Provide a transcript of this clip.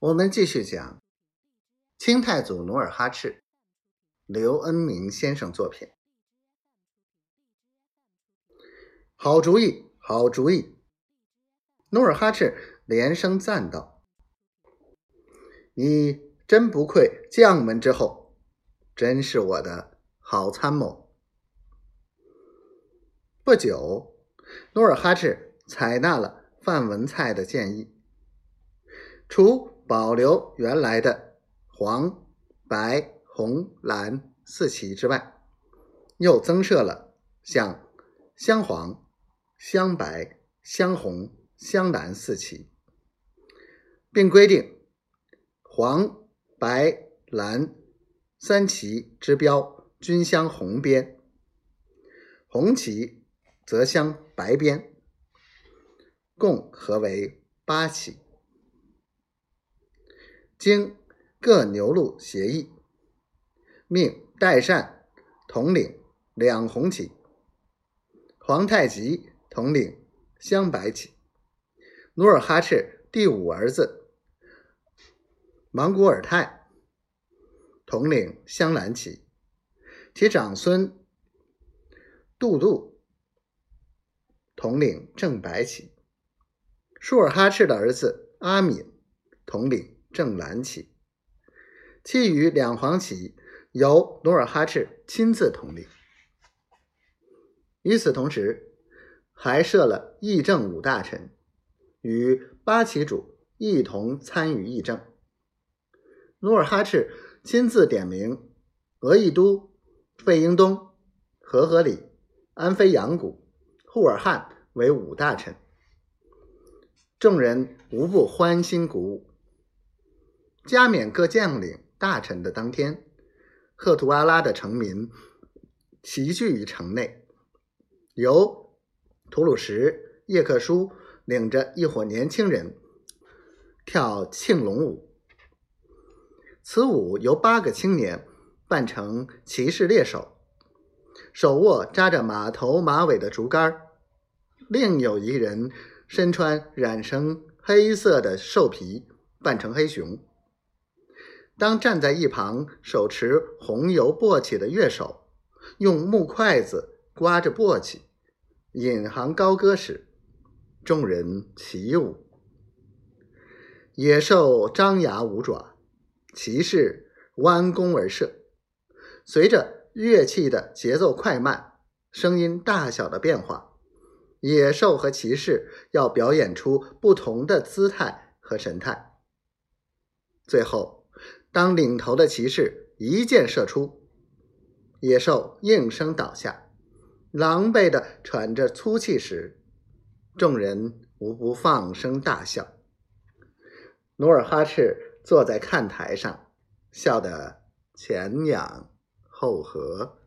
我们继续讲清太祖努尔哈赤，刘恩明先生作品。好主意，好主意！努尔哈赤连声赞道：“你真不愧将门之后，真是我的好参谋。”不久，努尔哈赤采纳了范文蔡的建议，除。保留原来的黄、白、红、蓝四旗之外，又增设了像镶黄、镶白、镶红、镶蓝四旗，并规定黄、白、蓝三旗之标均镶红边，红旗则镶白边，共合为八旗。经各牛录协议，命代善统领两红旗，皇太极统领镶白旗。努尔哈赤第五儿子莽古尔泰统领镶蓝旗，其长孙杜度统领正白旗。舒尔哈赤的儿子阿敏统领。正蓝旗，其余两黄旗由努尔哈赤亲自统领。与此同时，还设了议政五大臣，与八旗主一同参与议政。努尔哈赤亲自点名额亦都、费英东、和合里、安非扬古、扈尔汗为五大臣，众人无不欢欣鼓舞。加冕各将领大臣的当天，赫图阿拉的臣民齐聚于城内，由吐鲁什叶克舒领着一伙年轻人跳庆龙舞。此舞由八个青年扮成骑士猎手，手握扎着马头马尾的竹竿另有一人身穿染成黑色的兽皮，扮成黑熊。当站在一旁手持红油簸箕的乐手用木筷子刮着簸箕，引吭高歌时，众人起舞。野兽张牙舞爪，骑士弯弓而射。随着乐器的节奏快慢、声音大小的变化，野兽和骑士要表演出不同的姿态和神态。最后。当领头的骑士一箭射出，野兽应声倒下，狼狈的喘着粗气时，众人无不放声大笑。努尔哈赤坐在看台上，笑得前仰后合。